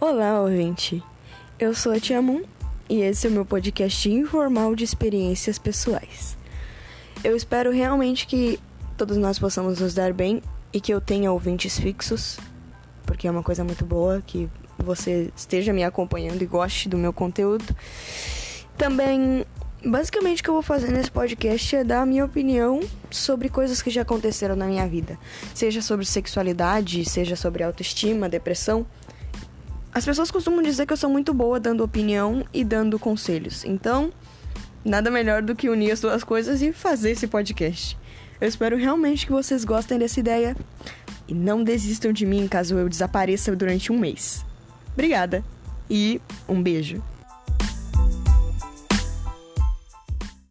Olá, ouvinte. Eu sou a Tia Moon e esse é o meu podcast informal de experiências pessoais. Eu espero realmente que todos nós possamos nos dar bem e que eu tenha ouvintes fixos, porque é uma coisa muito boa que você esteja me acompanhando e goste do meu conteúdo. Também, basicamente, o que eu vou fazer nesse podcast é dar a minha opinião sobre coisas que já aconteceram na minha vida, seja sobre sexualidade, seja sobre autoestima, depressão. As pessoas costumam dizer que eu sou muito boa dando opinião e dando conselhos. Então, nada melhor do que unir as duas coisas e fazer esse podcast. Eu espero realmente que vocês gostem dessa ideia e não desistam de mim caso eu desapareça durante um mês. Obrigada e um beijo.